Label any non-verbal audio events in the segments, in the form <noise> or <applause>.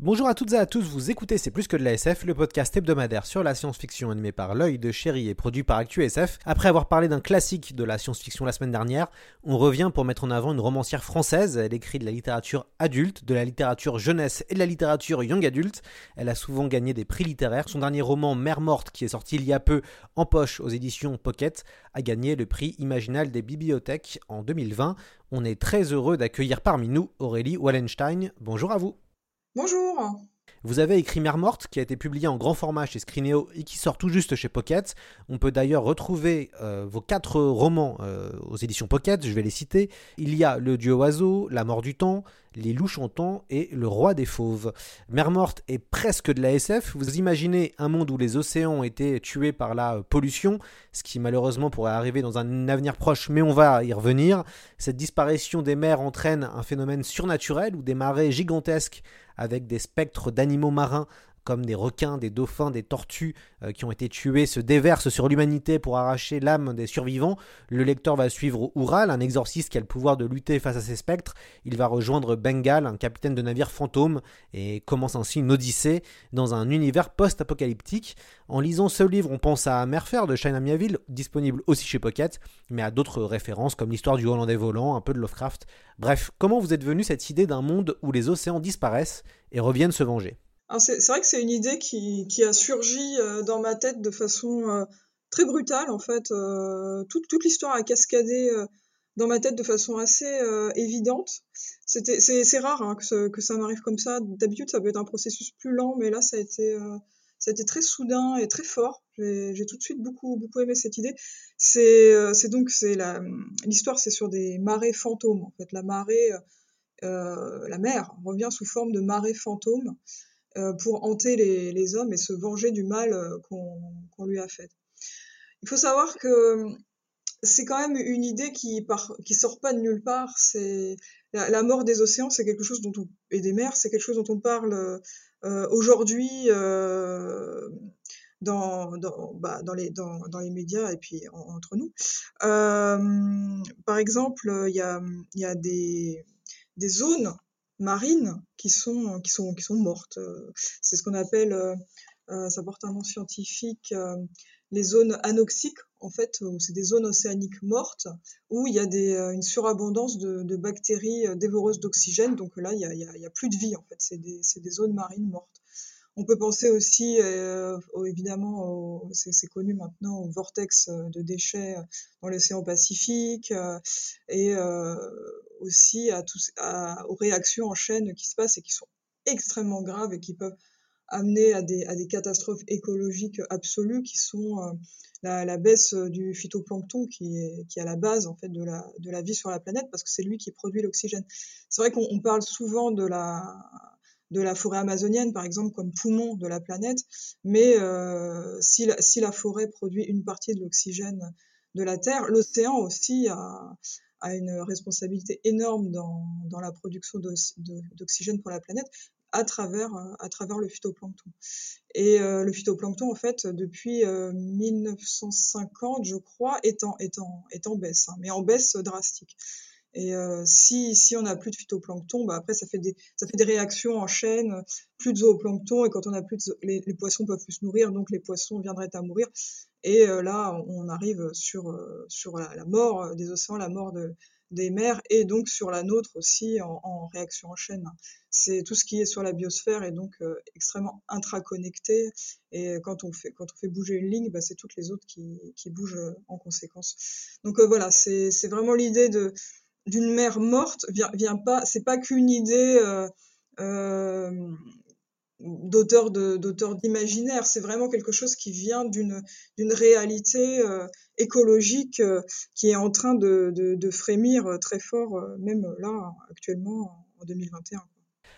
Bonjour à toutes et à tous, vous écoutez C'est plus que de la SF, le podcast hebdomadaire sur la science-fiction animé par l'œil de chéri et produit par ActuSF. Après avoir parlé d'un classique de la science-fiction la semaine dernière, on revient pour mettre en avant une romancière française. Elle écrit de la littérature adulte, de la littérature jeunesse et de la littérature young adulte. Elle a souvent gagné des prix littéraires. Son dernier roman Mère morte, qui est sorti il y a peu en poche aux éditions Pocket, a gagné le prix Imaginal des bibliothèques en 2020. On est très heureux d'accueillir parmi nous Aurélie Wallenstein. Bonjour à vous. Bonjour vous avez écrit Mère morte, qui a été publié en grand format chez Scrineo et qui sort tout juste chez Pocket. On peut d'ailleurs retrouver euh, vos quatre romans euh, aux éditions Pocket, je vais les citer. Il y a Le Dieu oiseau, La mort du temps, Les loups chantants et Le roi des fauves. Mère morte est presque de la SF. Vous imaginez un monde où les océans ont été tués par la pollution, ce qui malheureusement pourrait arriver dans un avenir proche, mais on va y revenir. Cette disparition des mers entraîne un phénomène surnaturel où des marées gigantesques avec des spectres d'animaux marins comme des requins, des dauphins, des tortues euh, qui ont été tués se déversent sur l'humanité pour arracher l'âme des survivants. Le lecteur va suivre Ural, un exorciste qui a le pouvoir de lutter face à ces spectres. Il va rejoindre Bengal, un capitaine de navire fantôme, et commence ainsi une odyssée dans un univers post-apocalyptique. En lisant ce livre, on pense à Merfer de China Miaville, disponible aussi chez Pocket, mais à d'autres références comme l'histoire du Hollandais volant, un peu de Lovecraft. Bref, comment vous êtes venu cette idée d'un monde où les océans disparaissent et reviennent se venger? C'est vrai que c'est une idée qui, qui a surgi euh, dans ma tête de façon euh, très brutale en fait. Euh, toute, toute l'histoire a cascadé dans ma tête de façon assez évidente. C'est, rare hein, que, que, ça m'arrive comme ça. D'habitude, ça peut être un processus plus lent, mais là, ça a été, ça a été très soudain et très fort. J'ai, tout de suite beaucoup, beaucoup aimé cette idée. C'est, donc l'histoire, c'est sur des marées fantômes en fait. La marée, la mer revient sous forme de marée fantôme. Euh, pour hanter les, hommes et se venger du mal euh, qu'on lui a fait. Il faut savoir que euh, c'est quand même une idée qui part, qui sort pas de nulle part. La, mort des océans, c'est quelque chose dont on, et des mers, c'est quelque chose dont on parle aujourd'hui bah, dans, les, médias et puis entre nous. par exemple, il y a, des zones marines qui sont, qui sont, qui sont mortes. Euh, c'est ce qu'on appelle, euh, euh, ça porte un nom scientifique, les zones anoxiques, en fait, c'est des zones océaniques mortes où il y a des, une surabondance de, bactéries dévoreuses d'oxygène. Donc là, il n'y a, a, a, plus de vie, en fait. C'est des, des, zones marines mortes. On peut penser aussi, euh, évidemment, c'est connu maintenant, au vortex de déchets dans l'océan Pacifique euh, et euh, aussi aux réactions en chaîne qui se passent et qui sont extrêmement graves et qui peuvent amener à des, catastrophes écologiques absolues qui sont euh, la, la, baisse du phytoplancton qui est, à la base en fait de la vie sur la planète parce que c'est lui qui produit l'oxygène. C'est vrai qu'on parle souvent de la de la forêt amazonienne, par exemple, comme poumon de la planète. Mais euh, si, la, forêt produit une partie de l'oxygène de la Terre, l'océan aussi a, a, une responsabilité énorme dans, dans la production d'oxygène pour la planète à travers, à travers le phytoplancton. Et euh, le phytoplancton, en fait, depuis euh, 1950, je crois, est en, est en, est en baisse, hein, mais en baisse drastique. Et euh, si, on n'a plus de phytoplancton, bah après ça fait des réactions en chaîne, plus de zooplancton et quand on a plus de les, les, poissons peuvent plus se nourrir, donc les poissons viendraient à mourir. Et euh, là, on arrive sur euh, la, mort des océans, la mort de, des mers et donc sur la nôtre aussi en, réaction en chaîne. C'est tout ce qui est sur la biosphère et donc extrêmement intraconnecté. Et quand on fait bouger une ligne, bah, c'est toutes les autres qui, bougent en conséquence. Donc voilà, c'est vraiment l'idée de d'une mère morte vient, vient pas, c'est pas qu'une idée euh, euh, d'auteur d'auteur d'imaginaire. C'est vraiment quelque chose qui vient d'une d'une réalité euh, écologique qui est en train de frémir très fort, même là actuellement en 2021.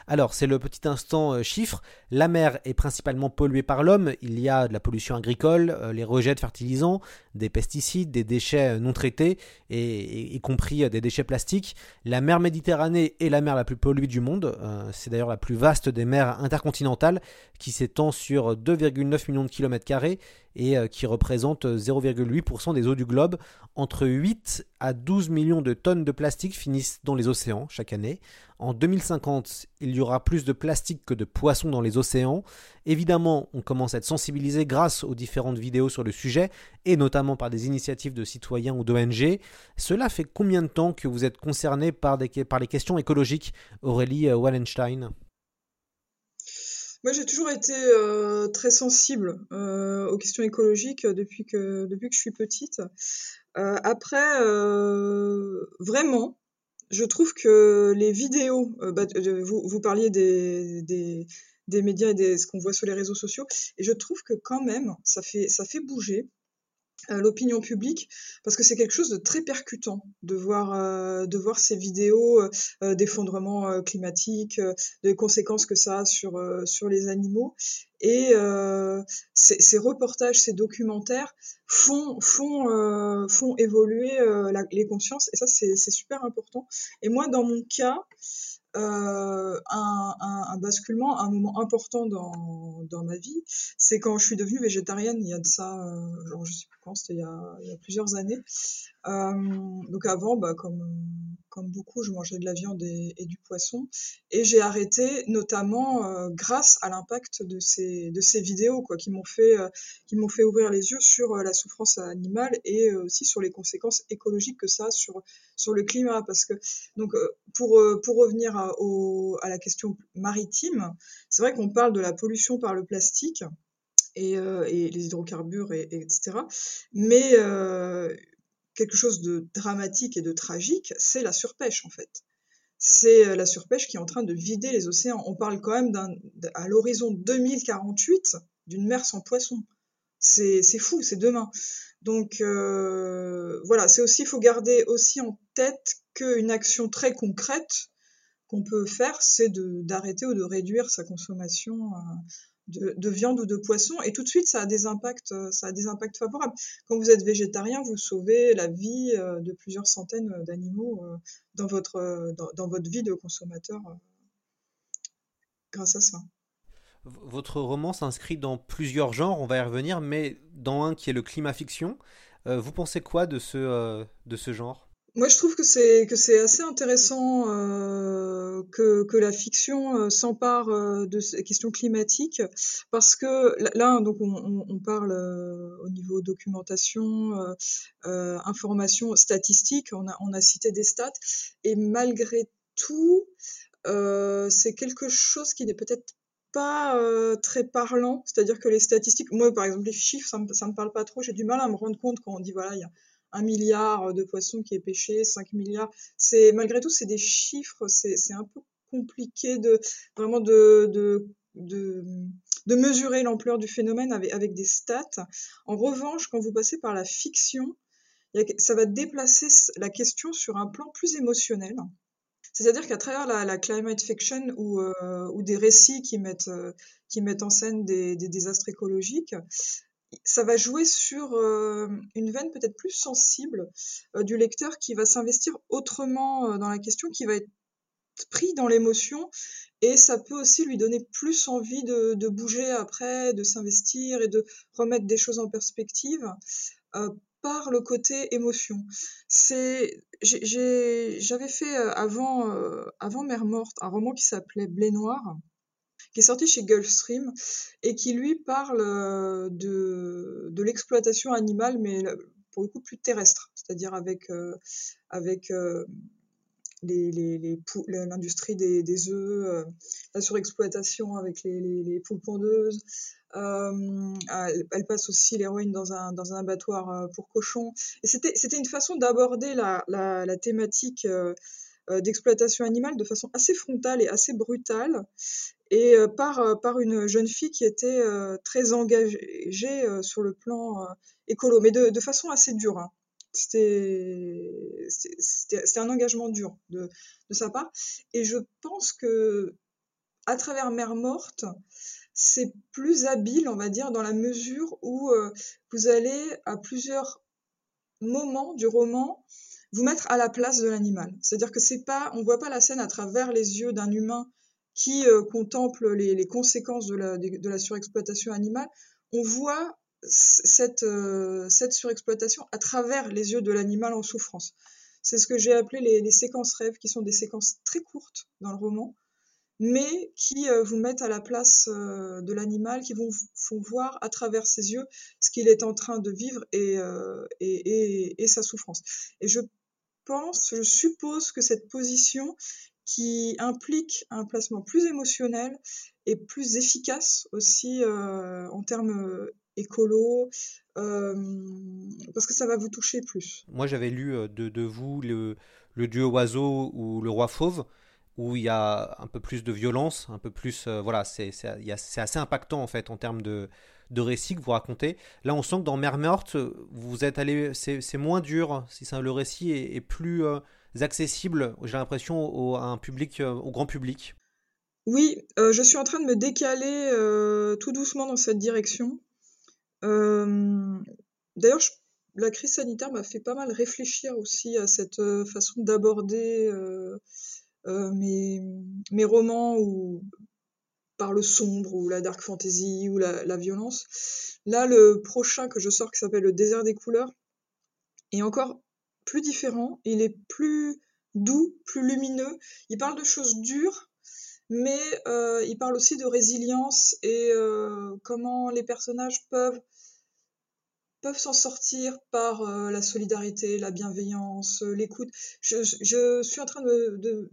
Alors, c'est le petit instant euh, chiffre. La mer est principalement polluée par l'homme. Il y a de la pollution agricole, euh, les rejets de fertilisants, des pesticides, des déchets euh, non traités, y compris des déchets plastiques. La mer Méditerranée est la mer la plus polluée du monde. c'est d'ailleurs la plus vaste des mers intercontinentales, qui s'étend sur 2,9 millions de kilomètres carrés et qui représente 0,8% des eaux du globe. Entre 8 à 12 millions de tonnes de plastique finissent dans les océans chaque année. En 2050, il y aura plus de plastique que de poissons dans les océans. Évidemment, on commence à être sensibilisé grâce aux différentes vidéos sur le sujet, et notamment par des initiatives de citoyens ou d'ONG. Cela fait combien de temps que vous êtes concerné par, les questions écologiques, Aurélie euh, Wallenstein moi, j'ai toujours été euh, très sensible euh, aux questions écologiques depuis que, depuis que je suis petite. après, vraiment, je trouve que les vidéos, euh, bah, vous, vous, parliez des, des, des médias et de ce qu'on voit sur les réseaux sociaux, et je trouve que quand même, ça fait, ça fait bouger l'opinion publique parce que c'est quelque chose de très percutant de voir euh, de voir ces vidéos euh, d'effondrement euh, climatique des conséquences que ça a sur sur les animaux. Et ces, ces, reportages ces documentaires font font font évoluer les consciences et ça c'est super important. Et moi dans mon cas euh, un, un, un, basculement, un moment important dans, dans ma vie, c'est quand je suis devenue végétarienne. Il y a de ça, euh, genre je sais plus quand, c'était il, il, y a plusieurs années. Euh, donc avant, bah, comme, comme beaucoup, je mangeais de la viande et, du poisson, et j'ai arrêté notamment euh, grâce à l'impact de ces vidéos, quoi, qui m'ont fait euh, fait ouvrir les yeux sur la souffrance animale et aussi sur les conséquences écologiques que ça a sur sur le climat, parce que donc pour pour revenir à, la question maritime, c'est vrai qu'on parle de la pollution par le plastique. Et, euh, les hydrocarbures, et, et etc. Mais euh, quelque chose de dramatique et de tragique, c'est la surpêche en fait. C'est euh, la surpêche qui est en train de vider les océans. On parle quand même à l'horizon 2048 d'une mer sans poissons. C'est, c'est fou, c'est demain. Donc euh, voilà, c'est aussi, il faut garder aussi en tête qu'une action très concrète qu'on peut faire, c'est d'arrêter ou de réduire sa consommation de, viande ou de poisson et tout de suite ça a des impacts euh, ça a des impacts favorables. Quand vous êtes végétarien vous sauvez la vie euh, de plusieurs centaines d'animaux euh, dans votre dans, votre vie de consommateur grâce à ça. Votre roman s'inscrit dans plusieurs genres on va y revenir mais dans un qui est le climat fiction. Vous pensez quoi de ce genre? Moi, je trouve que c'est que c'est assez intéressant euh, que, que la fiction euh, s'empare euh, de ces questions climatiques parce que là, donc on, parle au niveau documentation, information, statistique. On a on a cité des stats et malgré tout, c'est quelque chose qui n'est peut-être pas très parlant, c'est-à-dire que les statistiques, moi par exemple les chiffres, ça me, ça me parle pas trop, j'ai du mal à me rendre compte quand on dit voilà, il y a un milliard de poissons qui est pêché, 5 milliards. C'est malgré tout, c'est des chiffres, c'est un peu compliqué de vraiment de, de, de, de mesurer l'ampleur du phénomène avec, des stats. En revanche, quand vous passez par la fiction, ça va déplacer la question sur un plan plus émotionnel. C'est-à-dire qu'à travers la, climate fiction ou, euh, ou des récits qui mettent, euh, qui mettent en scène des désastres écologiques, ça va jouer sur euh, une veine peut-être plus sensible euh, du lecteur qui va s'investir autrement euh, dans la question, qui va être pris dans l'émotion et ça peut aussi lui donner plus envie de, de bouger après, de s'investir et de remettre des choses en perspective par le côté émotion. C'est, j'avais fait avant, avant Mère morte un roman qui s'appelait Blé noir qui est sorti chez Gulfstream et qui lui parle euh, de, de l'exploitation animale, mais pour le coup plus terrestre, c'est-à-dire avec, euh, avec euh, les, les, les l'industrie des, des œufs, la surexploitation avec les, les, les poules pondeuses. Euh, elle, passe aussi l'héroïne dans un, dans un abattoir pour cochons. C'était, une façon d'aborder la, la thématique d'exploitation animale de façon assez frontale et assez brutale et par, par une jeune fille qui était très engagée sur le plan écolo, mais de, de façon assez dure. Hein. C'était un engagement dur de, de sa part. Et je pense que à travers Mère Morte, c'est plus habile, on va dire, dans la mesure où vous allez à plusieurs moments du roman vous mettre à la place de l'animal. C'est-à-dire que c'est pas, on voit pas la scène à travers les yeux d'un humain qui euh, contemple les, conséquences de la, surexploitation animale. On voit cette, euh, cette surexploitation à travers les yeux de l'animal en souffrance. C'est ce que j'ai appelé les, séquences rêves, qui sont des séquences très courtes dans le roman, mais qui euh, vous mettent à la place de l'animal, qui vous font voir à travers ses yeux ce qu'il est en train de vivre et, et, sa souffrance. Et je pense, je suppose que cette position qui implique un placement plus émotionnel et plus efficace aussi euh, en termes écolo, euh, parce que ça va vous toucher plus. Moi j'avais lu de, vous le, le dieu oiseau ou le roi fauve où il y a un peu plus de violence, un peu plus, euh, voilà, c'est assez impactant en fait en termes de, de récit que vous racontez. Là, on sent que dans Mère Meurtre, vous êtes allé, c'est moins dur, si ça, le récit est, plus euh, accessible, j'ai l'impression, au, un euh, au grand public. Oui, euh, je suis en train de me décaler euh, tout doucement dans cette direction. D'ailleurs, la crise sanitaire m'a fait pas mal réfléchir aussi à cette façon d'aborder mes, mes romans ou par le sombre ou la dark fantasy ou la, la, violence. Là, le prochain que je sors qui s'appelle Le désert des couleurs est encore plus différent. Il est plus doux, plus lumineux. Il parle de choses dures, mais euh, il parle aussi de résilience et euh, comment les personnages peuvent peuvent s'en sortir par euh, la solidarité, la bienveillance, l'écoute. Je, suis en train de, de,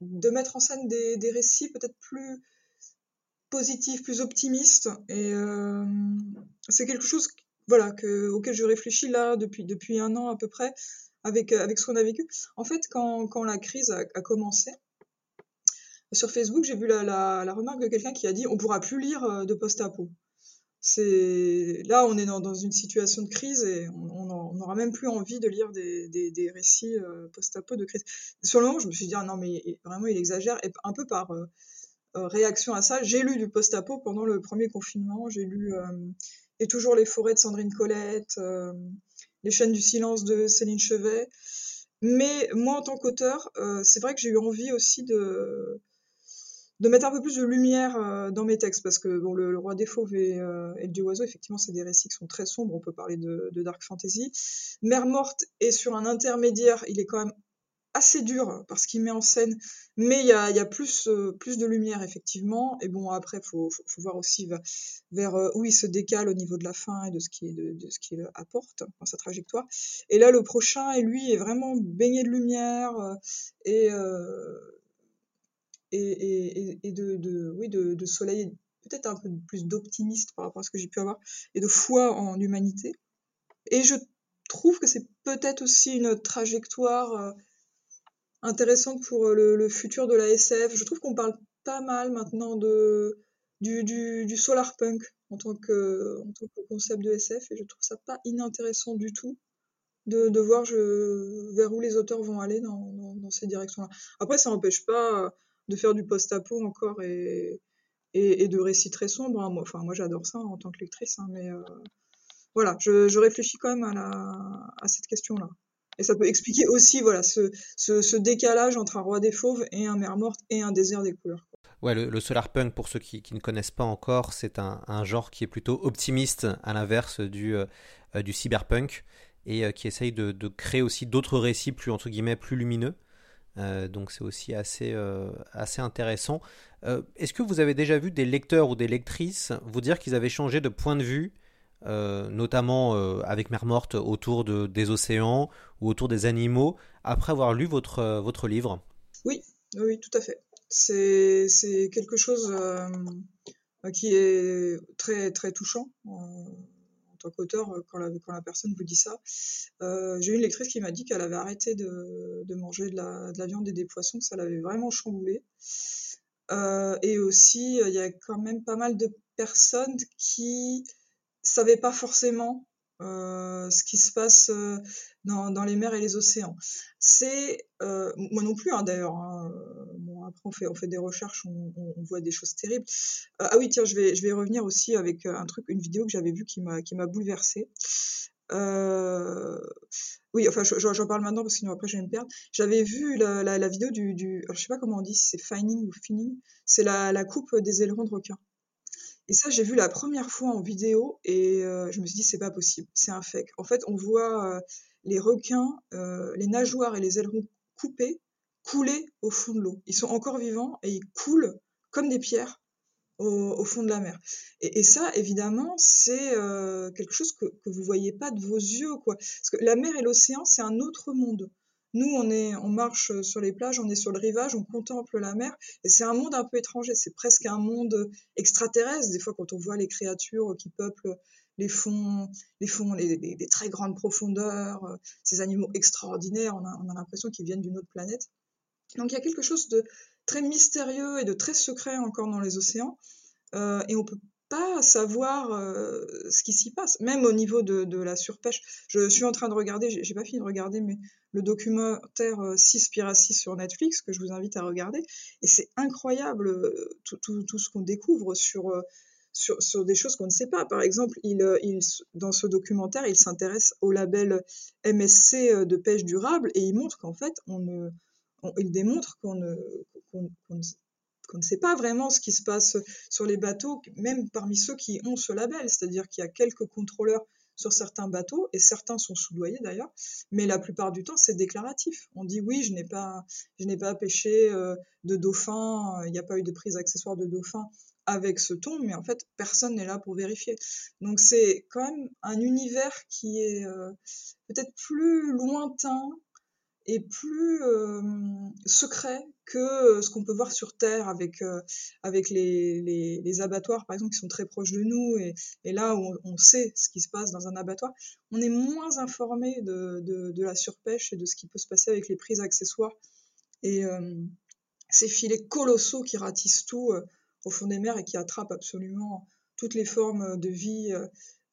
de mettre en scène des, des récits peut-être plus positifs, plus optimistes. Et c'est quelque chose voilà, que, auquel je réfléchis là depuis, depuis un an à peu près avec, avec ce qu'on a vécu. En fait, quand, quand la crise a, commencé, sur Facebook, j'ai vu la, la, remarque de quelqu'un qui a dit on pourra plus lire euh, de post-apo. C'est là, on est dans, dans, une situation de crise et on n'aura même plus envie de lire des, des, des récits euh, post-apo de crise. Sur le moment, je me suis dit ah non mais vraiment il exagère et un peu par euh, euh réaction à ça, j'ai lu du post-apo pendant le premier confinement. J'ai lu euh, et toujours les forêts de Sandrine Collette, euh, les chaînes du silence de Céline Chevet. Mais moi en tant qu'auteur, c'est vrai que j'ai eu envie aussi de de mettre un peu plus de lumière euh, dans mes textes. Parce que bon le, roi des fauves et, euh, le dieu oiseau effectivement c'est des récits qui sont très sombres. On peut parler de, de, dark fantasy. Mère morte est sur un intermédiaire. Il est quand même assez dur parce qu'il met en scène mais il y a, euh, plus de lumière effectivement et bon après faut faut, voir aussi vers, euh, où il se décale au niveau de la fin et de ce qu'il apporte dans sa trajectoire et là le prochain et lui est vraiment baigné de lumière et de, soleil, peut-être un peu plus d'optimiste par rapport à ce que j'ai pu avoir, et de foi en l'humanité. Et je trouve que c'est peut-être aussi une trajectoire euh, intéressante pour euh, le, futur de la SF. Je trouve qu'on parle pas mal maintenant de, du, du, solar punk en tant, que, en tant que concept de SF, et je trouve ça pas inintéressant du tout. De, de voir vers où les auteurs vont aller dans, dans, ces directions-là. Après, ça n'empêche pas de faire du post-apo encore et, et, et, de récits très sombres. Hein. Moi, enfin, moi j'adore ça en tant que lectrice, hein, mais euh, voilà, je, je, réfléchis quand même à, la, à cette question-là. Et ça peut expliquer aussi voilà, ce, ce, décalage entre un roi des fauves et un mer morte et un désert des couleurs. Ouais, le, le solar punk, pour ceux qui, ne connaissent pas encore, c'est un, un, genre qui est plutôt optimiste, à l'inverse du, euh, du cyberpunk, et euh, qui essaye de, de créer aussi d'autres récits plus, entre guillemets, plus lumineux. Euh, donc c'est aussi assez, euh, assez intéressant. Euh, Est-ce que vous avez déjà vu des lecteurs ou des lectrices vous dire qu'ils avaient changé de point de vue, euh, notamment avec Mère Morte autour de, des océans ou autour des animaux, après avoir lu votre, votre livre Oui, oui, tout à fait. C'est quelque chose qui est très, très touchant tant qu'auteur euh, quand la, quand la personne vous dit ça. Euh, J'ai eu une lectrice qui m'a dit qu'elle avait arrêté de, de manger de la, de la, viande et des poissons, que ça l'avait vraiment chamboulé. Euh, et aussi, il y a quand même pas mal de personnes qui savaient pas forcément euh, ce qui se passe euh, dans, dans, les mers et les océans. C'est euh, moi non plus hein, d'ailleurs. Hein, bon, après on fait on fait des recherches, on, voit des choses terribles. Ah oui tiens, je vais je vais revenir aussi avec un truc, une vidéo que j'avais vue qui m'a qui bouleversée. Oui, enfin, j'en parle maintenant parce que sinon après je vais me perdre. J'avais vu la, vidéo du, du je sais pas comment on dit, c'est finding ou finning, c'est la, la coupe des ailerons de requin. Et ça, j'ai vu la première fois en vidéo et euh, je me suis dit c'est pas possible, c'est un fake. En fait, on voit euh, les requins, euh, les nageoires et les ailerons coupés couler au fond de l'eau. Ils sont encore vivants et ils coulent comme des pierres au, fond de la mer. Et, ça, évidemment, c'est quelque chose que, que vous voyez pas de vos yeux, quoi. Parce que la mer et l'océan, c'est un autre monde. Nous, on est, on marche sur les plages, on est sur le rivage, on contemple la mer, et c'est un monde un peu étranger. C'est presque un monde extraterrestre. Des fois, quand on voit les créatures qui peuplent les fonds, les fonds, les, très grandes profondeurs, ces animaux extraordinaires, on a, on a l'impression qu'ils viennent d'une autre planète. Donc, il y a quelque chose de très mystérieux et de très secret encore dans les océans, euh, et on peut savoir euh, ce qui s'y passe, même au niveau de, de, la surpêche. Je suis en train de regarder, j'ai pas fini de regarder, mais le documentaire 6 Piracy sur Netflix, que je vous invite à regarder, et c'est incroyable euh, tout, tout, tout ce qu'on découvre sur, euh, sur, sur, des choses qu'on ne sait pas. Par exemple, il, il, dans ce documentaire, il s'intéresse au label MSC de pêche durable, et il montre qu'en fait, on ne, on, il démontre qu'on ne, qu'on, qu'on qu'on ne sait pas vraiment ce qui se passe sur les bateaux, même parmi ceux qui ont ce label. C'est-à-dire qu'il y a quelques contrôleurs sur certains bateaux, et certains sont soudoyés d'ailleurs, mais la plupart du temps, c'est déclaratif. On dit oui, je n'ai pas, pas pêché euh, de dauphin, il n'y a pas eu de prise accessoire de dauphin avec ce ton, mais en fait, personne n'est là pour vérifier. Donc c'est quand même un univers qui est euh, peut-être plus lointain est plus secret que ce qu'on peut voir sur Terre avec, avec les, les, abattoirs, par exemple, qui sont très proches de nous, et, là où on, sait ce qui se passe dans un abattoir, on est moins informé de, de, la surpêche et de ce qui peut se passer avec les prises accessoires et ces filets colossaux qui ratissent tout au fond des mers et qui attrapent absolument toutes les formes de vie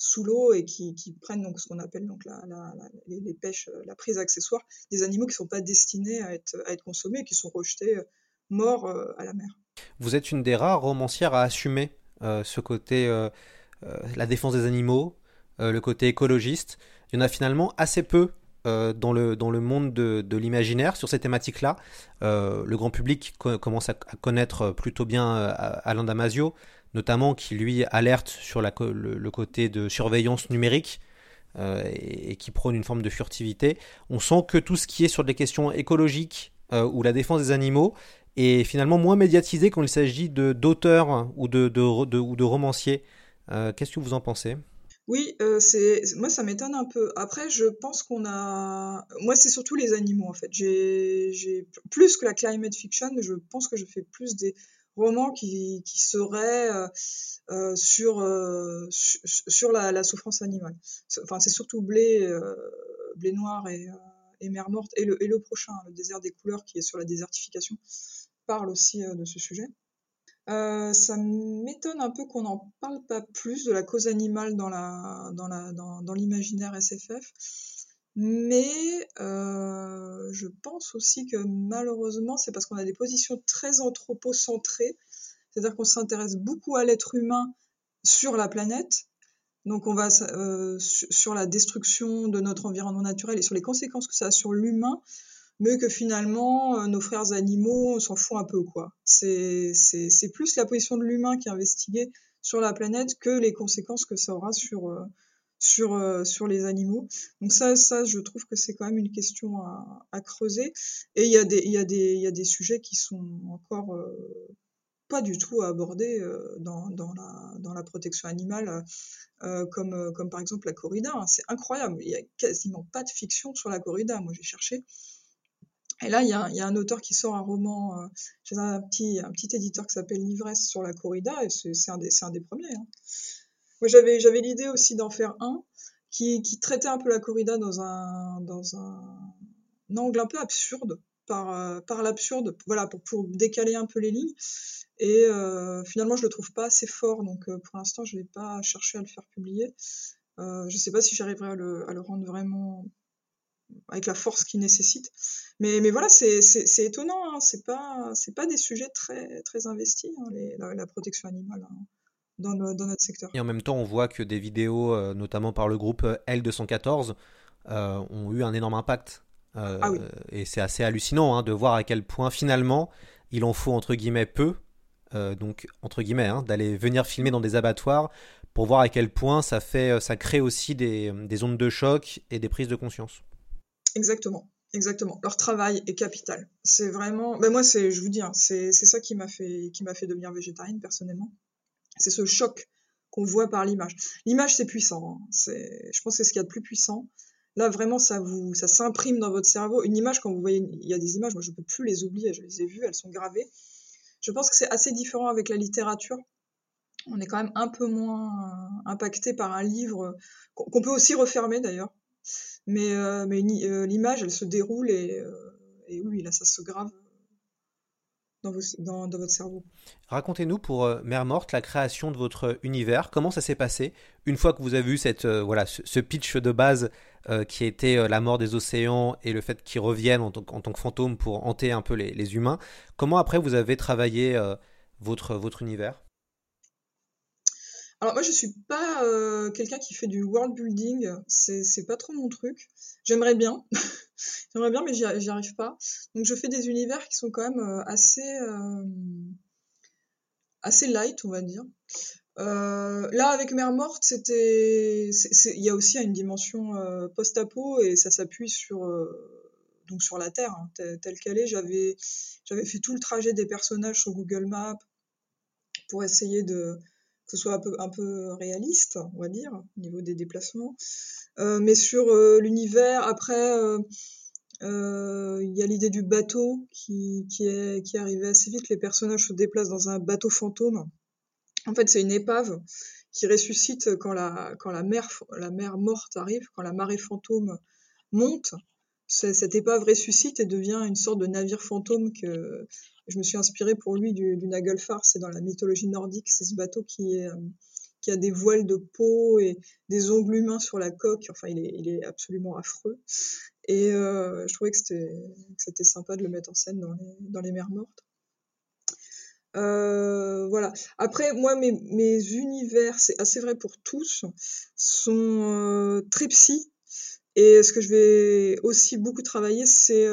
sous l'eau et qui, qui, prennent donc ce qu'on appelle donc la, la, les, pêches, la prise accessoire, des animaux qui ne sont pas destinés à être, à être consommés et qui sont rejetés euh, morts euh, à la mer. Vous êtes une des rares romancières à assumer euh, ce côté, euh, la défense des animaux, le côté écologiste. Il y en a finalement assez peu euh, dans, le, dans le monde de, de l'imaginaire sur ces thématiques-là. Euh, le grand public co commence à, à, connaître plutôt bien euh, Alain Damasio, notamment qui lui alerte sur le, côté de surveillance numérique euh, et, qui prône une forme de furtivité. On sent que tout ce qui est sur des questions écologiques euh, ou la défense des animaux est finalement moins médiatisé quand il s'agit d'auteurs ou de, de, de, ou de romanciers. Euh, qu'est-ce que vous en pensez? Oui, moi ça m'étonne un peu. Après, je pense qu'on a, moi c'est surtout les animaux en fait. J'ai plus que la climate fiction, je pense que je fais plus des romans qui, seraient euh, euh, sur euh, sur la, souffrance animale. Enfin, c'est surtout blé blé noir et, et mer morte et le prochain, le désert des couleurs qui est sur la désertification, parle aussi de ce sujet. Ça m'étonne un peu qu'on n'en parle pas plus de la cause animale dans dans la dans, dans l'imaginaire SFF, mais euh, je pense aussi que malheureusement c'est parce qu'on a des positions très anthropocentrées, c'est-à-dire qu'on s'intéresse beaucoup à l'être humain sur la planète, donc on va euh, sur la destruction de notre environnement naturel et sur les conséquences que ça a sur l'humain. Mais que finalement, euh, nos frères animaux, s'en fout un peu, quoi. C'est, plus la position de l'humain qui est investiguée sur la planète que les conséquences que ça aura sur, sur, euh, sur les animaux. Donc ça, ça, je trouve que c'est quand même une question à, creuser. Et il y a des, y y a des sujets qui sont encore euh, pas du tout abordés euh, dans, dans, la, dans la protection animale, comme, comme par exemple la corrida. C'est incroyable. Il y a quasiment pas de fiction sur la corrida. Moi, j'ai cherché. Et là, il y, a, y, a, un auteur qui sort un roman chez un petit, un petit éditeur qui s'appelle L'ivresse sur la corrida, et c'est un, des, un des premiers. Hein. Moi, j'avais l'idée aussi d'en faire un qui, traitait un peu la corrida dans un, dans un, angle un peu absurde, par, par l'absurde, voilà, pour, pour décaler un peu les lignes. Et finalement, je le trouve pas assez fort, donc pour l'instant, je vais pas chercher à le faire publier. je sais pas si j'arriverai à le, à le rendre vraiment avec la force qu'il nécessite. Mais, mais voilà, c'est étonnant, hein. c'est pas, pas des sujets très, très investis, hein, la, protection animale. Hein, dans, dans, notre secteur. Et en même temps, on voit que des vidéos, euh, notamment par le groupe L214, euh, ont eu un énorme impact. Euh, ah oui. Et c'est assez hallucinant hein, de voir à quel point finalement il en faut entre guillemets peu, donc entre guillemets, hein, d'aller venir filmer dans des abattoirs pour voir à quel point ça fait, ça crée aussi des, des ondes de choc et des prises de conscience. Exactement. Exactement. Leur travail est capital. C'est vraiment. Ben moi, c'est, je vous dis, hein, c'est, c'est ça qui m'a fait, qui m'a fait devenir végétarienne personnellement. C'est ce choc qu'on voit par l'image. L'image, c'est puissant. Hein. C'est, je pense que c'est ce qu'il y a de plus puissant. Là, vraiment, ça vous, ça s'imprime dans votre cerveau. Une image, quand vous voyez, il y a des images, moi, je peux plus les oublier. Je les ai vues, elles sont gravées. Je pense que c'est assez différent avec la littérature. On est quand même un peu moins impacté par un livre qu'on peut aussi refermer d'ailleurs mais, euh, euh, l'image, elle se déroule euh, et, oui, là, ça se grave dans, dans, dans votre cerveau. Racontez-nous pour Mère Morte la création de votre univers. Comment ça s'est passé une fois que vous avez vu cette, voilà, ce, pitch de base qui était la mort des océans et le fait qu'ils reviennent en, en, tant que fantômes pour hanter un peu les, les humains? Comment après vous avez travaillé votre, votre univers? Alors moi je suis pas euh, quelqu'un qui fait du world building, c'est pas trop mon truc. J'aimerais bien, <laughs> j'aimerais bien mais j'y arrive pas. Donc je fais des univers qui sont quand même euh, assez euh, assez light on va dire. là avec Mère Morte c'était il y a aussi une dimension post-apo et ça s'appuie sur donc sur la Terre hein, telle qu'elle est. J'avais j'avais fait tout le trajet des personnages sur Google Maps pour essayer de que ce soit un peu, un peu réaliste, on va dire, au niveau des déplacements. Euh, mais sur euh, l'univers, après, euh, il y a l'idée du bateau qui, qui, est, qui est arrivé assez vite. Les personnages se déplacent dans un bateau fantôme. En fait, c'est une épave qui ressuscite quand la, mer, morte arrive, quand la marée fantôme monte. Cette épave ressuscite et devient une sorte de navire fantôme que, je me suis inspirée pour lui du, du Nagelfar, c'est dans la mythologie nordique, c'est ce bateau qui est qui a des voiles de peau et des ongles humains sur la coque. Enfin, il est, absolument affreux. Et euh, je trouvais que c'était sympa de le mettre en scène dans les, dans mers mortes. Euh, voilà. Après, moi, mes, univers, c'est assez vrai pour tous, sont euh, très psy. Et ce que je vais aussi beaucoup travailler, c'est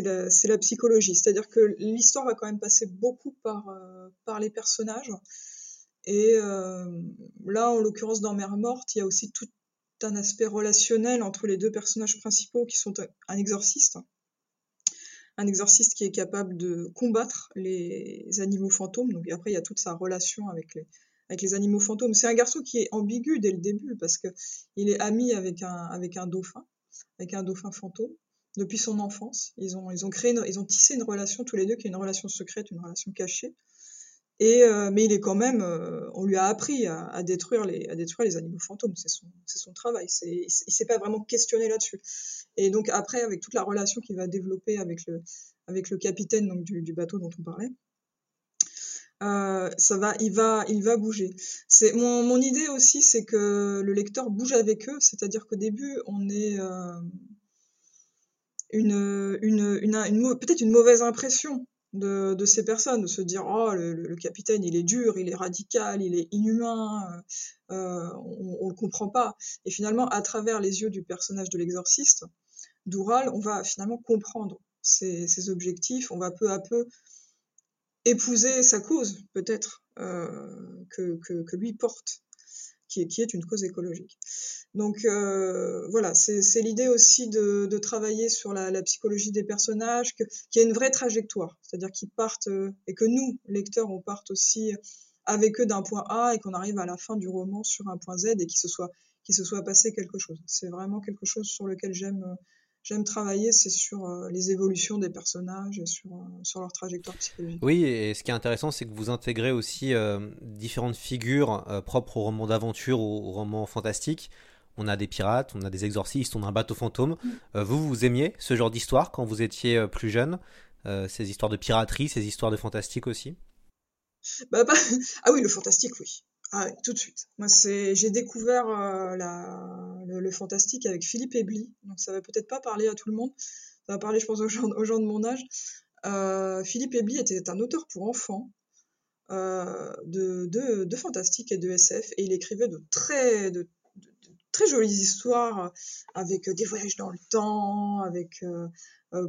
la, psychologie. C'est-à-dire que l'histoire va quand même passer beaucoup par les personnages. Et euh, là, en l'occurrence, dans Mère Morte, il y a aussi tout un aspect relationnel entre les deux personnages principaux qui sont un exorciste. Un exorciste qui est capable de combattre les animaux fantômes. Donc après, il y a toute sa relation avec les, animaux fantômes. C'est un garçon qui est ambigu dès le début parce que il est ami avec un, avec un dauphin, avec un dauphin fantôme depuis son enfance. Ils ont, ils ont créé, ils ont tissé une relation tous les deux qui est une relation secrète, une relation cachée. Euh, mais il est quand même, euh, on lui a appris à, détruire les, animaux fantômes. C'est son, travail. Il, il s'est pas vraiment questionné là-dessus. Et donc après, avec toute la relation qu'il va développer avec le, capitaine du, bateau dont on parlait, euh, ça va, il va, bouger. Mon, idée aussi, c'est que le lecteur bouge avec eux, c'est-à-dire qu'au début, on est peut-être une mauvaise impression de, ces personnes, de se dire oh le, capitaine il est dur, il est radical, il est inhumain, euh, on, on le comprend pas. Et finalement, à travers les yeux du personnage de l'exorciste, d'Oural, on va finalement comprendre ses, objectifs, on va peu à peu épouser sa cause, peut-être, euh, que, que, lui porte, qui est une cause écologique. Donc euh, voilà, c'est l'idée aussi de, travailler sur la, psychologie des personnages, qu'il y ait une vraie trajectoire, c'est-à-dire qu'ils partent, euh, et que nous, lecteurs, on parte aussi avec eux d'un point A et qu'on arrive à la fin du roman sur un point Z et qu'il se soit, se soit passé quelque chose. C'est vraiment quelque chose sur lequel j'aime j'aime travailler, c'est sur euh, les évolutions des personnages et sur, euh, sur leur trajectoire psychologique. Oui, et ce qui est intéressant, c'est que vous intégrez aussi euh, différentes figures propres au roman d'aventure ou au roman fantastique. On a des pirates, on a des exorcistes, on a un bateau fantôme. Euh, vous, vous aimiez ce genre d'histoire quand vous étiez euh, plus jeune Euh, Ces histoires de piraterie, ces histoires de fantastique aussi? Bah, <laughs> Ah oui, le fantastique, oui. Ah, oui, tout de suite. Moi, c'est, j'ai découvert euh, la... le, le fantastique avec Philippe Ebli, donc ça va peut-être pas parler à tout le monde. Ça va parler, je pense, aux gens, aux gens de mon âge. Euh, Philippe Ebli était un auteur pour enfants euh, de, de, de fantastique et de SF, et il écrivait de très, de, de- très jolies histoires avec des voyages dans le temps, avec euh, euh,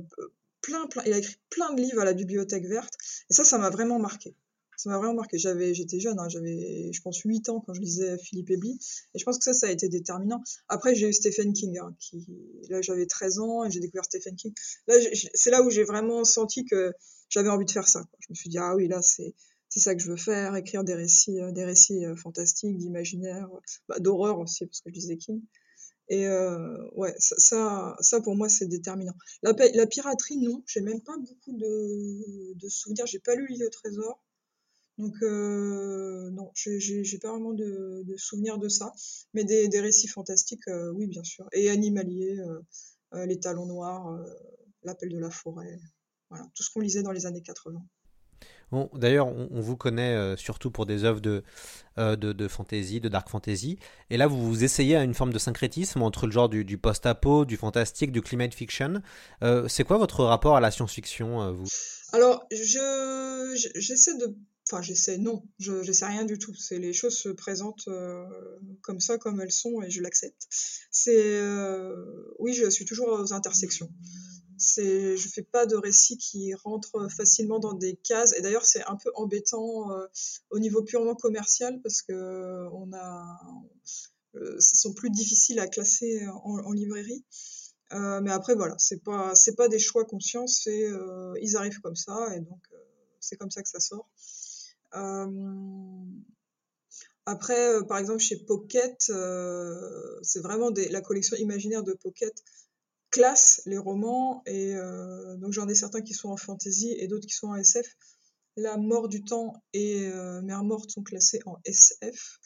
plein, plein. Il a écrit plein de livres à la bibliothèque verte, et ça, ça m'a vraiment marqué. Ça m'a vraiment marqué. J'avais, j'étais jeune, hein, j'avais, je pense, 8 ans quand je lisais Philippe Ebli. Et je pense que ça, ça a été déterminant. Après, j'ai eu Stephen King, hein, qui, là, j'avais 13 ans et j'ai découvert Stephen King. Là, c'est là où j'ai vraiment senti que j'avais envie de faire ça. Je me suis dit, ah oui, là, c'est, c'est ça que je veux faire, écrire des récits, euh, des récits euh, fantastiques, d'imaginaire, euh, bah, d'horreur aussi, parce que je lisais King. Et ouais, ça, ça, pour moi, c'est déterminant. La, piraterie, non, j'ai même pas beaucoup de, souvenirs. J'ai pas lu L'île au trésor. Donc, euh, non, j'ai- pas vraiment de, souvenirs de ça. Mais des, récits fantastiques, oui, bien sûr. Et animaliers, Les Talons Noirs, L'Appel de la Forêt. Voilà, tout ce qu'on lisait dans les années 80. D'ailleurs, on, vous connaît euh, surtout pour des œuvres de, euh, de, de fantasy, de dark fantasy. Et là, vous vous essayez à une forme de syncrétisme entre le genre du, post-apo, du fantastique, du climate fiction. Euh, c'est quoi votre rapport à la science-fiction, vous? Alors, je, je- j'essaie de, enfin, j'essaie, non, je, j'essaie rien du tout. C'est les choses se présentent comme ça, comme elles sont, et je l'accepte. C'est, oui, je suis toujours aux intersections. C'est, je fais pas de récits qui rentrent facilement dans des cases. Et d'ailleurs, c'est un peu embêtant euh, au niveau purement commercial parce que on a, euh, sont plus difficiles à classer en, librairie. Euh, mais après, voilà, c'est pas, c'est pas des choix conscients, c'est, euh, ils arrivent comme ça, et donc euh, c'est comme ça que ça sort. Euh, après, euh, par exemple, chez Pocket, euh, c'est vraiment des, la collection imaginaire de Pocket classe les romans, et euh, donc j'en ai certains qui sont en fantasy et d'autres qui sont en SF. La mort du temps et euh, Mère morte sont classés en SF.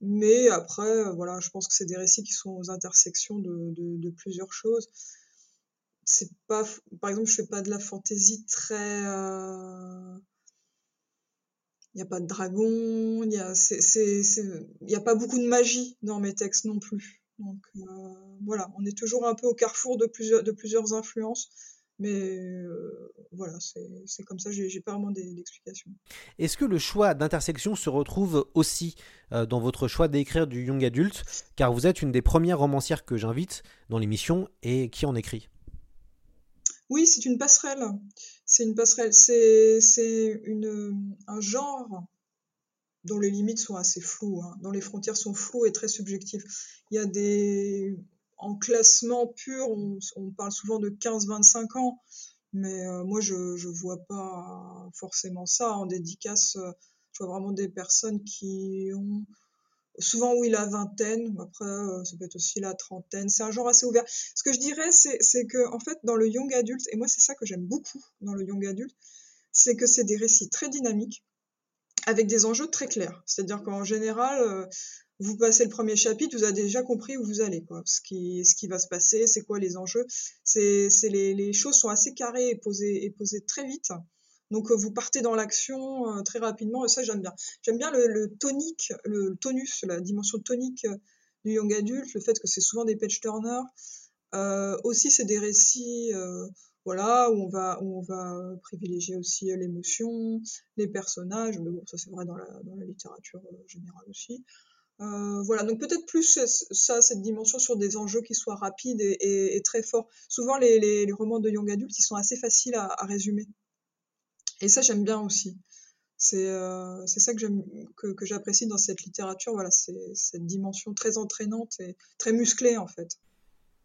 Mais après, euh, voilà, je pense que c'est des récits qui sont aux intersections de, plusieurs choses. C'est pas, par exemple, je fais pas de la fantaisie très. Il n'y a pas de dragon, il y a, c'est, c'est, c'est, il y a pas beaucoup de magie dans mes textes non plus. Donc euh, voilà, on est toujours un peu au carrefour de plusieurs, de plusieurs influences. Mais euh, voilà, c'est, comme ça, j'ai, pas vraiment d'explications. Est-ce que le choix d'intersection se retrouve aussi euh, dans votre choix d'écrire du young adulte Car vous êtes une des premières romancières que j'invite dans l'émission et qui en écrit. Oui, c'est une passerelle. C'est une passerelle. C'est, un genre dont les limites sont assez floues, hein, dont les frontières sont floues et très subjectives. Il y a des, en classement pur, on, parle souvent de 15-25 ans, mais euh, moi je, je vois pas forcément ça en dédicace. euh, Je vois vraiment des personnes qui ont souvent oui la vingtaine, après euh, ça peut être aussi la trentaine. C'est un genre assez ouvert. Ce que je dirais, c'est que en fait dans le young adulte, et moi c'est ça que j'aime beaucoup dans le young adulte, c'est que c'est des récits très dynamiques avec des enjeux très clairs. C'est-à-dire qu'en général, euh, vous passez le premier chapitre, vous avez déjà compris où vous allez, quoi. Ce qui, ce qui va se passer, c'est quoi les enjeux. C'est, les, les choses sont assez carrées et posées, et posées très vite. Donc euh, vous partez dans l'action euh, très rapidement et ça j'aime bien. J'aime bien le, tonique, le tonus, la dimension tonique du young adulte, le fait que c'est souvent des page turners. Aussi c'est des récits voilà où on va où on va privilégier aussi euh, l'émotion, les personnages, mais bon ça c'est vrai dans la dans la littérature euh, générale aussi. Euh, voilà, donc peut-être plus euh, ça, cette dimension sur des enjeux qui soient rapides et, très forts. Souvent, les, les- romans de young adultes, ils sont assez faciles à, résumer. Et ça, j'aime bien aussi. C'est euh, ça que que, que j'apprécie dans cette littérature. Voilà, c'est cette dimension très entraînante et très musclée en fait.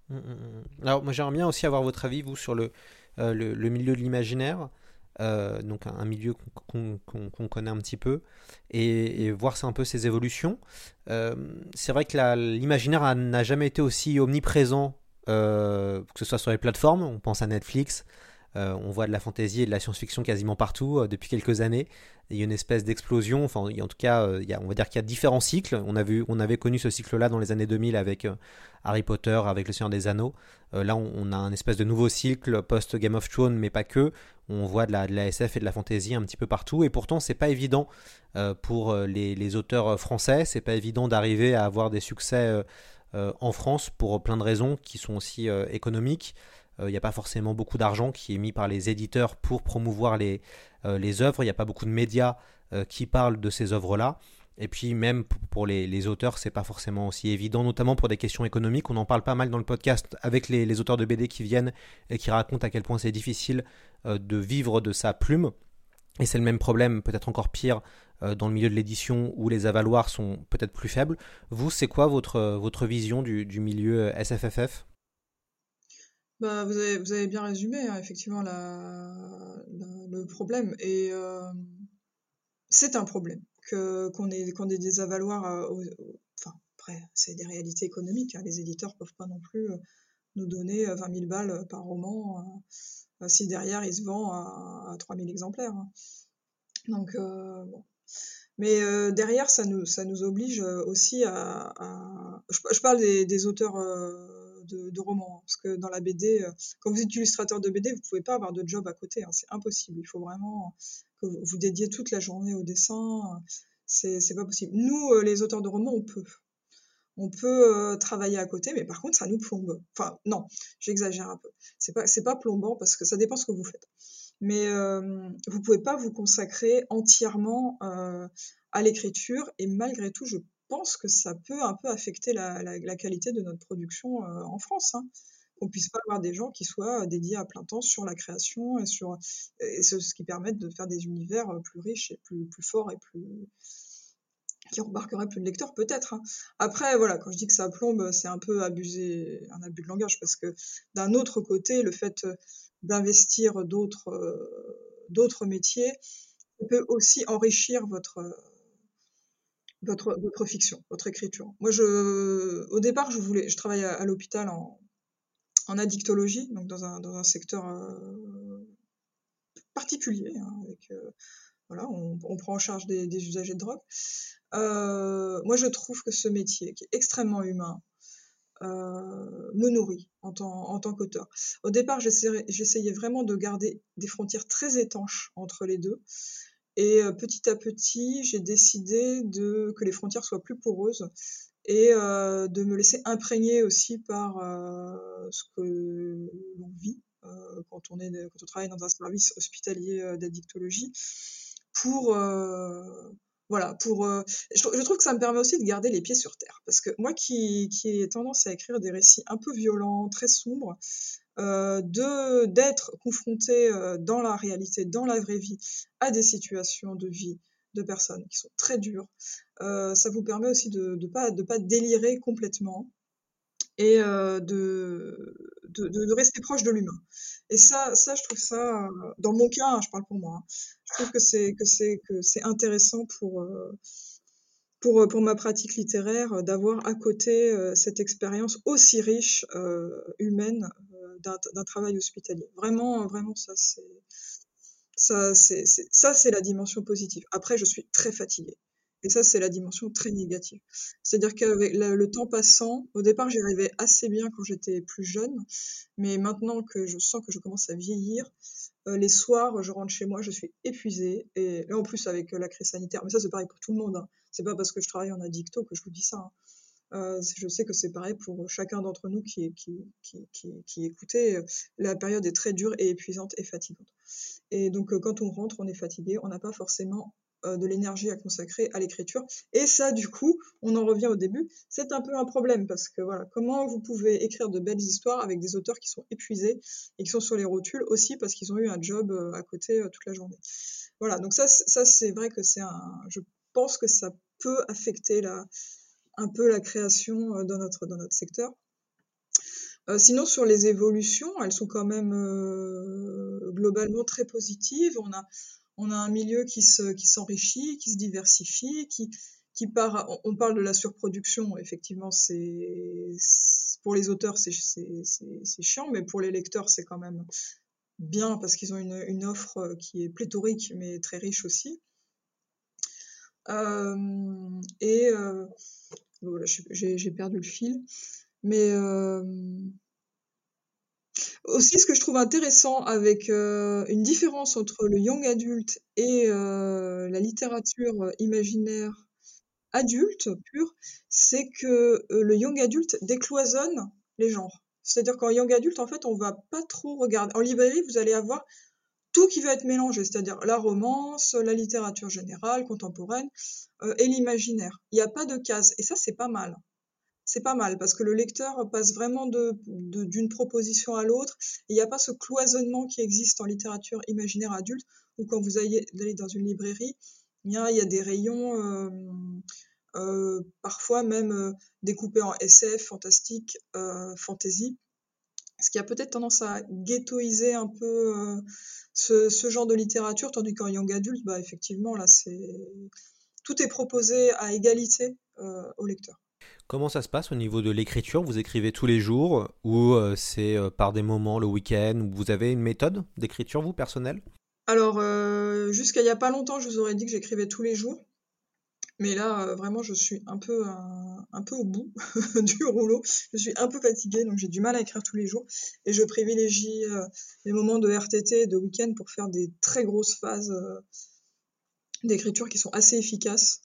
Mm, mm, mm. Alors moi j'aimerais bien aussi avoir votre avis, vous, sur le, euh, milieu de l'imaginaire, euh, donc un, milieu qu'on connaît un petit peu, et, voir un peu ses évolutions. Euh, c'est vrai que l'imaginaire n'a jamais été aussi omniprésent, que ce soit sur les plateformes, on pense à Netflix, on voit de la fantasy et de la science-fiction quasiment partout euh, depuis quelques années. Il y a une espèce d'explosion. Enfin, en tout cas, a, on va dire qu'il y a différents cycles. On, a vu, on avait connu ce cycle-là dans les années 2000 avec Harry Potter, avec Le Seigneur des Anneaux. là, on, a un espèce de nouveau cycle post-Game of Thrones, mais pas que. On voit de la, de la, SF et de la fantasy un petit peu partout. Et pourtant, c'est pas évident pour les, les, auteurs français. C'est pas évident d'arriver à avoir des succès en France pour plein de raisons qui sont aussi économiques. Il n'y a pas forcément beaucoup d'argent qui est mis par les éditeurs pour promouvoir les, euh, les œuvres. Il n'y a pas beaucoup de médias euh, qui parlent de ces œuvres-là. Et puis même pour les, les auteurs, c'est pas forcément aussi évident, notamment pour des questions économiques. On en parle pas mal dans le podcast avec les, auteurs de BD qui viennent et qui racontent à quel point c'est difficile euh, de vivre de sa plume. Et c'est le même problème, peut-être encore pire, dans le milieu de l'édition où les avaloirs sont peut-être plus faibles. Vous, c'est quoi votre, votre vision du, du milieu SFFF bah, vous avez, vous avez bien résumé, hein, effectivement, le problème. Et euh, c'est un problème qu'on ait, des avaloirs. Euh, enfin, après, c'est des réalités économiques. Hein, les éditeurs peuvent pas non plus euh, nous donner 20 000 balles par roman si derrière il se vend à, à 3 000 exemplaires. Hein. Donc, bon. Mais derrière, ça nous, ça nous oblige aussi à. Je, parle des auteurs de, romans. Hein, parce que dans la BD, euh, quand vous êtes illustrateur de BD, vous pouvez pas avoir de job à côté. Hein, c'est impossible. Il faut vraiment que vous dédiez toute la journée au dessin. C'est, c'est pas possible. Nous, euh, les auteurs de romans, on peut. On peut euh, travailler à côté, mais par contre, ça nous plombe. Enfin, non, j'exagère un peu. C'est pas, c'est pas plombant parce que ça dépend ce que vous faites. Mais euh, vous pouvez pas vous consacrer entièrement à l'écriture et malgré tout, je pense que ça peut un peu affecter la, qualité de notre production euh, en France. Hein. Qu'on puisse pas avoir des gens qui soient dédiés à plein temps sur la création et sur et ce, qui permet de faire des univers euh, plus riches et plus, forts et plus qui embarqueraient plus de lecteurs peut-être. Hein. Après voilà, quand je dis que ça plombe, c'est un peu abusé, un abus de langage parce que d'un autre côté, le fait d'investir d'autres euh, d'autres métiers peut aussi enrichir votre votre, fiction, votre écriture. Moi, je, au départ, je voulais, je travaillais à, l'hôpital en, addictologie, donc dans un, dans un secteur euh, particulier, hein, avec, euh, voilà, on, prend en charge des, usagers de drogue. Euh, moi, je trouve que ce métier, qui est extrêmement humain, me nourrit en tant qu'auteur. Au départ, j'essayais vraiment de garder des frontières très étanches entre les deux. Et euh, petit à petit, j'ai décidé de, que les frontières soient plus poreuses et euh, de me laisser imprégner aussi par euh, ce que l'on vit quand, on est, quand on travaille dans un service hospitalier d'addictologie pour voilà, pour. Je, trouve que ça me permet aussi de garder les pieds sur terre. Parce que moi qui, ai tendance à écrire des récits un peu violents, très sombres, de d'être confronté euh, dans la réalité, dans la vraie vie, à des situations de vie de personnes qui sont très dures, euh, ça vous permet aussi de ne pas, de pas délirer complètement et euh, de, de, de, rester proche de l'humain. Et ça, ça, je trouve ça, dans mon cas, hein, je parle pour moi, hein, je trouve que c'est que c'est intéressant pour euh, pour pour ma pratique littéraire euh, d'avoir à côté euh, cette expérience aussi riche humaine d'un travail hospitalier. Vraiment, vraiment, ça c'est ça c'est ça c'est la dimension positive. Après, je suis très fatiguée. Et ça, c'est la dimension très négative. C'est-à-dire qu'avec le, temps passant, au départ, j'y arrivais assez bien quand j'étais plus jeune, mais maintenant que je sens que je commence à vieillir, euh, les soirs, je rentre chez moi, je suis épuisée. Et en plus, avec euh, la crise sanitaire, mais ça, c'est pareil pour tout le monde. Hein. C'est pas parce que je travaille en addicto que je vous dis ça. Hein. Euh, je sais que c'est pareil pour chacun d'entre nous qui, qui, qui, qui, qui écoutait. La période est très dure et épuisante et fatigante. Et donc, quand on rentre, on est fatigué, on n'a pas forcément euh, de l'énergie à consacrer à l'écriture. Et ça, du coup, on en revient au début, c'est un peu un problème parce que voilà, comment vous pouvez écrire de belles histoires avec des auteurs qui sont épuisés et qui sont sur les rotules aussi parce qu'ils ont eu un job euh, à côté euh, toute la journée. Voilà, donc ça, ça c'est vrai que c'est un, je pense que ça peut affecter la, un peu la création dans notre, dans notre secteur. Euh, sinon, sur les évolutions, elles sont quand même euh, globalement très positives. On a, on a un milieu qui se, qui s'enrichit, qui se diversifie, qui, part, on parle de la surproduction, effectivement, c'est, pour les auteurs, c'est, chiant, mais pour les lecteurs, c'est quand même bien parce qu'ils ont une, offre qui est pléthorique mais très riche aussi. et voilà, j'ai perdu le fil. Mais aussi, ce que je trouve intéressant avec une différence entre le young adulte et la littérature imaginaire adulte pure, c'est que le young adulte décloisonne les genres. C'est-à-dire qu'en young adulte, en fait, on va pas trop regarder. En librairie, vous allez avoir tout qui va être mélangé, c'est-à-dire la romance, la littérature générale, contemporaine et l'imaginaire. Il n'y a pas de case, et ça, c'est pas mal c'est pas mal parce que le lecteur passe vraiment d'une de, proposition à l'autre. Il n'y a pas ce cloisonnement qui existe en littérature imaginaire adulte où quand vous allez, dans une librairie, il y a, des rayons euh, euh, parfois même euh, découpés en SF, fantastique, fantasy, ce qui a peut-être tendance à ghettoiser un peu ce, ce, genre de littérature, tandis qu'en young adulte, bah, effectivement, là, c'est tout est proposé à égalité au lecteur. Comment ça se passe au niveau de l'écriture? Vous écrivez tous les jours ou euh, c'est euh, par des moments le week-end? Vous avez une méthode d'écriture, vous, personnelle? Alors, euh, jusqu'à il n'y a pas longtemps, je vous aurais dit que j'écrivais tous les jours. Mais là, vraiment, je suis un peu, un, peu au bout <laughs> du rouleau. Je suis un peu fatiguée, donc j'ai du mal à écrire tous les jours. Et je privilégie les moments de RTT de week-end pour faire des très grosses phases d'écriture qui sont assez efficaces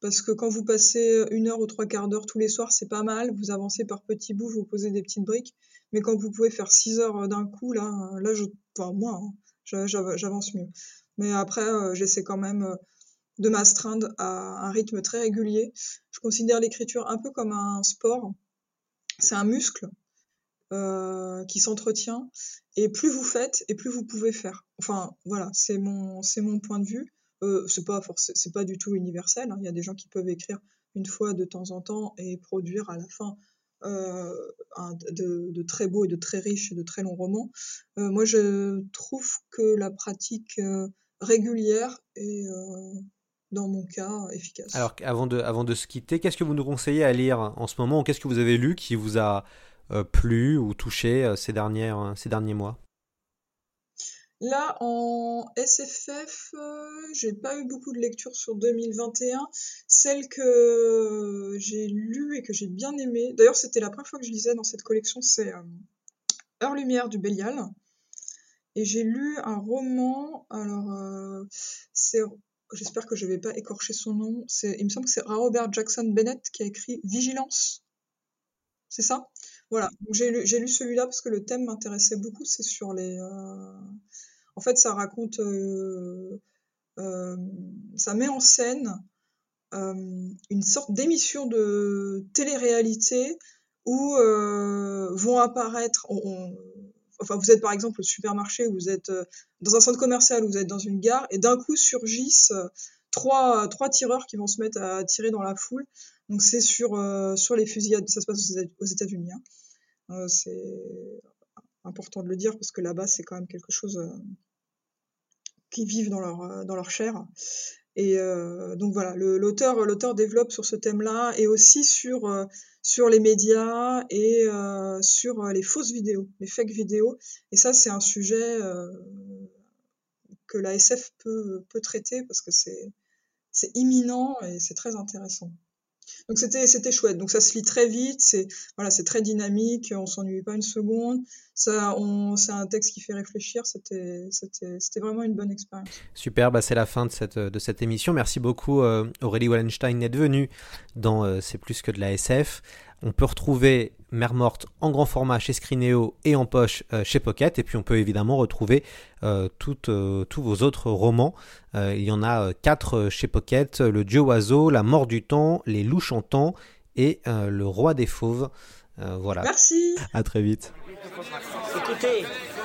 parce que quand vous passez une heure ou trois quarts d'heure tous les soirs, c'est pas mal. Vous avancez par petits bouts, vous posez des petites briques. Mais quand vous pouvez faire six heures d'un coup, là, là, je, enfin moi, hein, j'avance mieux. Mais après, euh, j'essaie quand même euh, de m'astreindre à un rythme très régulier. Je considère l'écriture un peu comme un sport. C'est un muscle euh, qui s'entretient. Et plus vous faites, et plus vous pouvez faire. Enfin, voilà, c'est mon, c'est mon point de vue. Euh, c'est pas du tout universel. Hein. Il y a des gens qui peuvent écrire une fois de temps en temps et produire à la fin euh, de, très beaux et de très riches et de très longs romans. Euh, moi, je trouve que la pratique régulière est dans mon cas efficace. Alors, avant de, se quitter, qu'est-ce que vous nous conseillez à lire en ce moment qu'est-ce que vous avez lu qui vous a plu ou touché ces derniers mois? Là, en SFF, euh, j'ai pas eu beaucoup de lectures sur 2021. Celle que j'ai lue et que j'ai bien aimée, d'ailleurs c'était la première fois que je lisais dans cette collection, c'est euh, Heure Lumière du Bélial. Et j'ai lu un roman, alors euh, c'est, j'espère que je vais pas écorcher son nom, il me semble que c'est Robert Jackson Bennett qui a écrit Vigilance. C'est ça? Voilà, j'ai lu celui-là parce que le thème m'intéressait beaucoup, c'est sur les en fait, ça raconte, euh, euh, ça met en scène euh, une sorte d'émission de télé-réalité où vont apparaître, enfin vous êtes par exemple au supermarché, vous êtes dans un centre commercial, vous êtes dans une gare, et d'un coup surgissent trois, trois tireurs qui vont se mettre à tirer dans la foule. Donc c'est sur, sur les fusillades, ça se passe aux États-Unis. Hein. c'est important de le dire parce que là-bas c'est quand même quelque chose qui vivent dans leur, euh, dans leur chair. Et euh, donc voilà, l'auteur l'auteur développe sur ce thème-là et aussi sur euh, sur les médias et sur les fausses vidéos, les fake vidéos. Et ça, c'est un sujet que la SF peut peut traiter parce que c'est c'est imminent et c'est très intéressant. Donc c'était c'était chouette. Donc ça se lit très vite, c'est voilà, c'est très dynamique, on s'ennuie pas une seconde. Ça, on, c'est un texte qui fait réfléchir. C'était c'était c'était vraiment une bonne expérience. Super, bah c'est la fin de cette de cette émission. Merci beaucoup euh, Aurélie Wallenstein d'être venue dans euh, C'est plus que de la SF. On peut retrouver Mère Morte en grand format chez Scrineo et en poche euh, chez Pocket. Et puis on peut évidemment retrouver euh, euh, tous vos autres romans. il y en a quatre chez Pocket Le Dieu Oiseau, La Mort du Temps, Les Loups Chantants et Le Roi des Fauves. voilà. Merci. À très vite. Écoutez,